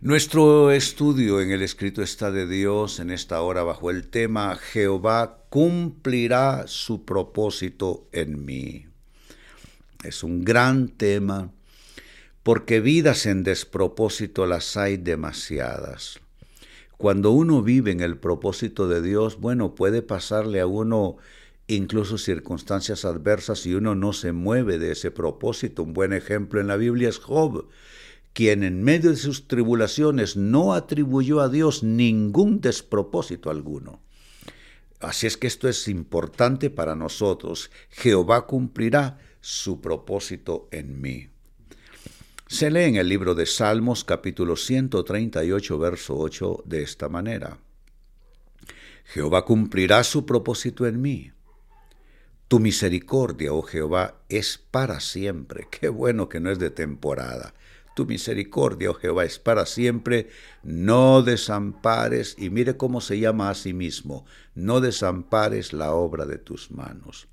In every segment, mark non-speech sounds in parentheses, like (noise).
Nuestro estudio en el escrito está de Dios en esta hora bajo el tema Jehová cumplirá su propósito en mí. Es un gran tema porque vidas en despropósito las hay demasiadas. Cuando uno vive en el propósito de Dios, bueno, puede pasarle a uno incluso circunstancias adversas y uno no se mueve de ese propósito. Un buen ejemplo en la Biblia es Job quien en medio de sus tribulaciones no atribuyó a Dios ningún despropósito alguno. Así es que esto es importante para nosotros. Jehová cumplirá su propósito en mí. Se lee en el libro de Salmos capítulo 138 verso 8 de esta manera. Jehová cumplirá su propósito en mí. Tu misericordia, oh Jehová, es para siempre. (laughs) Qué bueno que no es de temporada. Tu misericordia, oh Jehová, es para siempre. No desampares, y mire cómo se llama a sí mismo, no desampares la obra de tus manos.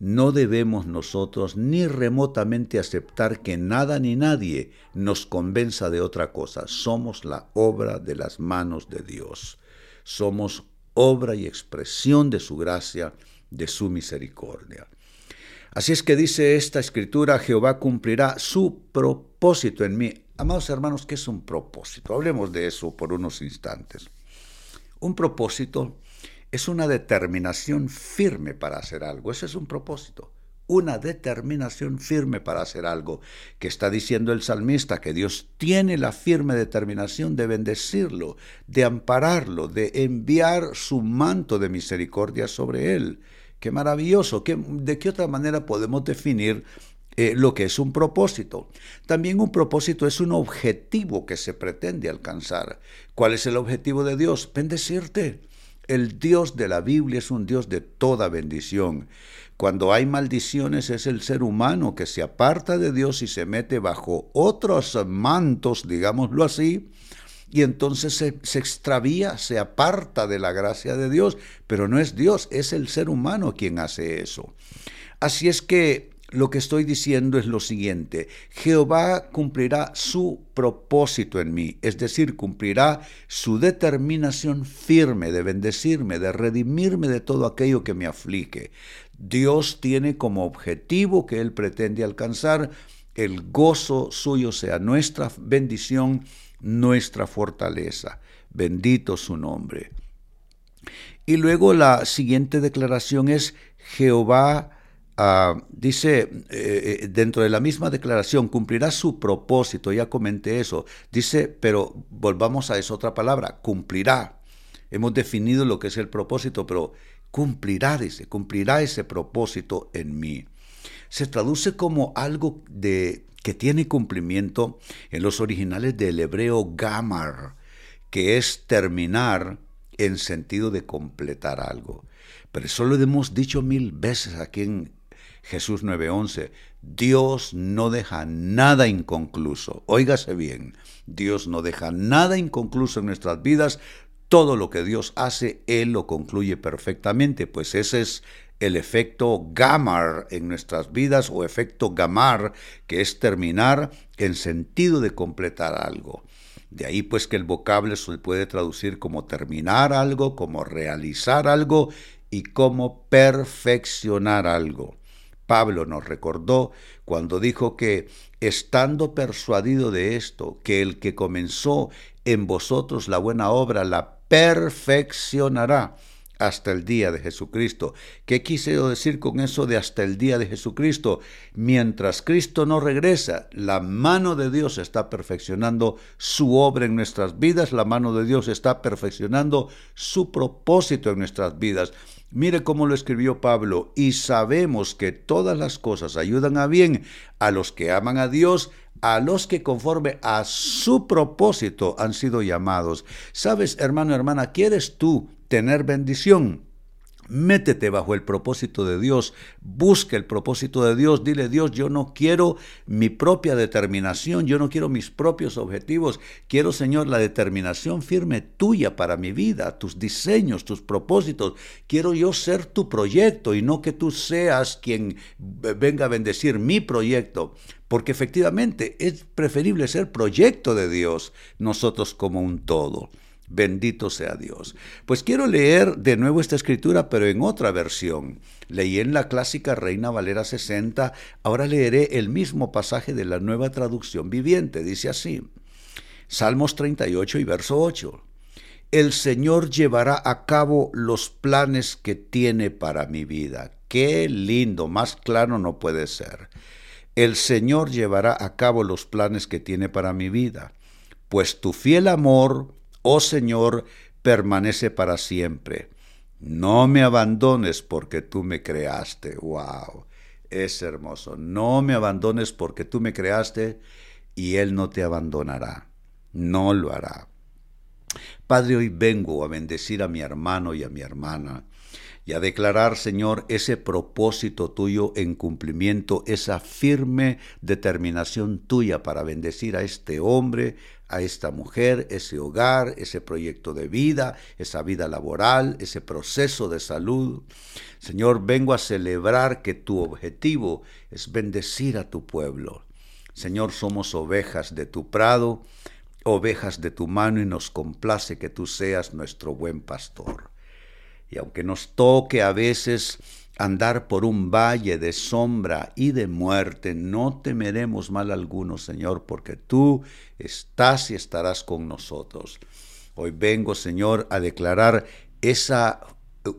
No debemos nosotros ni remotamente aceptar que nada ni nadie nos convenza de otra cosa. Somos la obra de las manos de Dios. Somos obra y expresión de su gracia, de su misericordia. Así es que dice esta escritura, Jehová cumplirá su propósito en mí. Amados hermanos, ¿qué es un propósito? Hablemos de eso por unos instantes. Un propósito es una determinación firme para hacer algo. Ese es un propósito. Una determinación firme para hacer algo. Que está diciendo el salmista que Dios tiene la firme determinación de bendecirlo, de ampararlo, de enviar su manto de misericordia sobre él. Qué maravilloso. ¿De qué otra manera podemos definir eh, lo que es un propósito? También un propósito es un objetivo que se pretende alcanzar. ¿Cuál es el objetivo de Dios? Bendecirte. El Dios de la Biblia es un Dios de toda bendición. Cuando hay maldiciones es el ser humano que se aparta de Dios y se mete bajo otros mantos, digámoslo así, y entonces se, extravía, se aparta de la gracia de Dios, pero no es Dios, es el ser humano quien hace eso. Así es que lo que estoy diciendo es lo siguiente, Jehová cumplirá su propósito en mí, es decir, cumplirá su determinación firme de bendecirme, de redimirme de todo aquello que me aflige. Dios tiene como objetivo que Él pretende alcanzar, el gozo suyo sea nuestra bendición nuestra fortaleza. Bendito su nombre. Y luego la siguiente declaración es Jehová, ah, dice eh, eh, dentro de la misma declaración, cumplirá su propósito, ya comenté eso. Dice, pero volvamos a esa otra palabra, cumplirá. Hemos definido lo que es el propósito, pero cumplirá, dice, cumplirá ese propósito en mí. Se traduce como algo de que tiene cumplimiento en los originales del hebreo gamar, que es terminar en sentido de completar algo. Pero eso lo hemos dicho mil veces aquí en Jesús 9:11. Dios no deja nada inconcluso. Óigase bien, Dios no deja nada inconcluso en nuestras vidas. Todo lo que Dios hace, Él lo concluye perfectamente, pues ese es el efecto gamar en nuestras vidas o efecto gamar, que es terminar en sentido de completar algo. De ahí pues que el vocablo se puede traducir como terminar algo, como realizar algo y como perfeccionar algo. Pablo nos recordó cuando dijo que, estando persuadido de esto, que el que comenzó en vosotros la buena obra la perfeccionará hasta el día de Jesucristo. ¿Qué quise decir con eso de hasta el día de Jesucristo? Mientras Cristo no regresa, la mano de Dios está perfeccionando su obra en nuestras vidas, la mano de Dios está perfeccionando su propósito en nuestras vidas. Mire cómo lo escribió Pablo, y sabemos que todas las cosas ayudan a bien a los que aman a Dios, a los que conforme a su propósito han sido llamados. Sabes, hermano, hermana, ¿quieres tú tener bendición? Métete bajo el propósito de Dios, busca el propósito de Dios, dile Dios, yo no quiero mi propia determinación, yo no quiero mis propios objetivos, quiero Señor la determinación firme tuya para mi vida, tus diseños, tus propósitos, quiero yo ser tu proyecto y no que tú seas quien venga a bendecir mi proyecto, porque efectivamente es preferible ser proyecto de Dios, nosotros como un todo. Bendito sea Dios. Pues quiero leer de nuevo esta escritura, pero en otra versión. Leí en la clásica Reina Valera 60, ahora leeré el mismo pasaje de la nueva traducción viviente. Dice así, Salmos 38 y verso 8. El Señor llevará a cabo los planes que tiene para mi vida. Qué lindo, más claro no puede ser. El Señor llevará a cabo los planes que tiene para mi vida, pues tu fiel amor oh Señor, permanece para siempre. No me abandones porque tú me creaste. ¡Wow! Es hermoso. No me abandones porque tú me creaste y Él no te abandonará. No lo hará. Padre, hoy vengo a bendecir a mi hermano y a mi hermana y a declarar, Señor, ese propósito tuyo en cumplimiento, esa firme determinación tuya para bendecir a este hombre, a esta mujer, ese hogar, ese proyecto de vida, esa vida laboral, ese proceso de salud. Señor, vengo a celebrar que tu objetivo es bendecir a tu pueblo. Señor, somos ovejas de tu prado, ovejas de tu mano y nos complace que tú seas nuestro buen pastor. Y aunque nos toque a veces andar por un valle de sombra y de muerte, no temeremos mal alguno, Señor, porque tú estás y estarás con nosotros. Hoy vengo, Señor, a declarar esa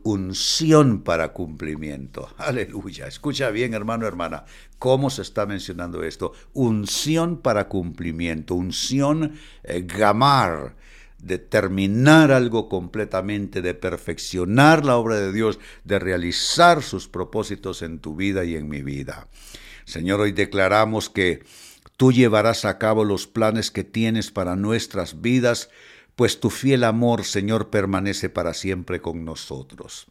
unción para cumplimiento. Aleluya. Escucha bien, hermano, hermana, cómo se está mencionando esto. Unción para cumplimiento, unción eh, gamar de terminar algo completamente, de perfeccionar la obra de Dios, de realizar sus propósitos en tu vida y en mi vida. Señor, hoy declaramos que tú llevarás a cabo los planes que tienes para nuestras vidas, pues tu fiel amor, Señor, permanece para siempre con nosotros.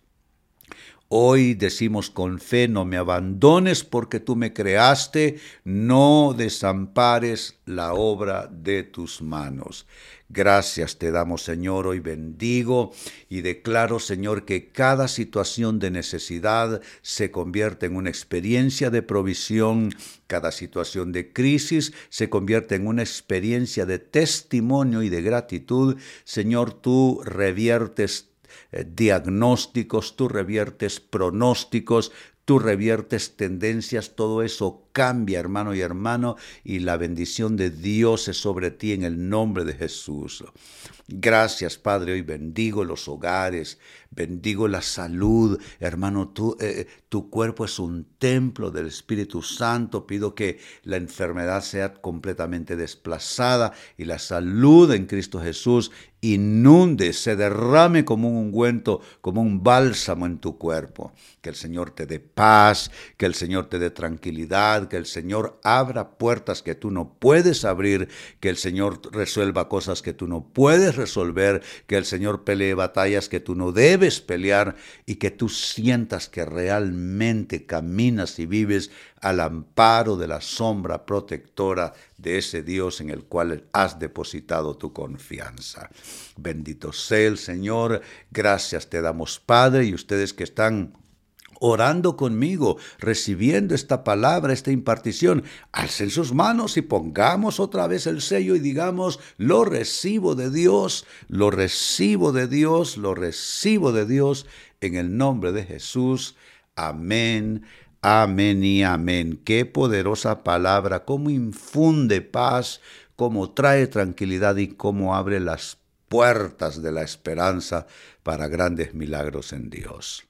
Hoy decimos con fe, no me abandones porque tú me creaste, no desampares la obra de tus manos. Gracias te damos, Señor, hoy bendigo y declaro, Señor, que cada situación de necesidad se convierte en una experiencia de provisión, cada situación de crisis se convierte en una experiencia de testimonio y de gratitud. Señor, tú reviertes eh, diagnósticos, tú reviertes pronósticos, tú reviertes tendencias, todo eso cambia, hermano y hermano, y la bendición de Dios es sobre ti en el nombre de Jesús. Gracias, Padre, hoy bendigo los hogares, bendigo la salud. Hermano, tú, eh, tu cuerpo es un templo del Espíritu Santo. Pido que la enfermedad sea completamente desplazada y la salud en Cristo Jesús inunde, se derrame como un ungüento, como un bálsamo en tu cuerpo. Que el Señor te dé paz, que el Señor te dé tranquilidad, que el Señor abra puertas que tú no puedes abrir, que el Señor resuelva cosas que tú no puedes resolver, que el Señor pelee batallas que tú no debes pelear y que tú sientas que realmente caminas y vives al amparo de la sombra protectora de ese Dios en el cual has depositado tu confianza. Bendito sea el Señor, gracias te damos Padre y ustedes que están orando conmigo, recibiendo esta palabra, esta impartición, alcen sus manos y pongamos otra vez el sello y digamos, lo recibo de Dios, lo recibo de Dios, lo recibo de Dios, en el nombre de Jesús. Amén. Amén y amén. Qué poderosa palabra, cómo infunde paz, cómo trae tranquilidad y cómo abre las puertas de la esperanza para grandes milagros en Dios.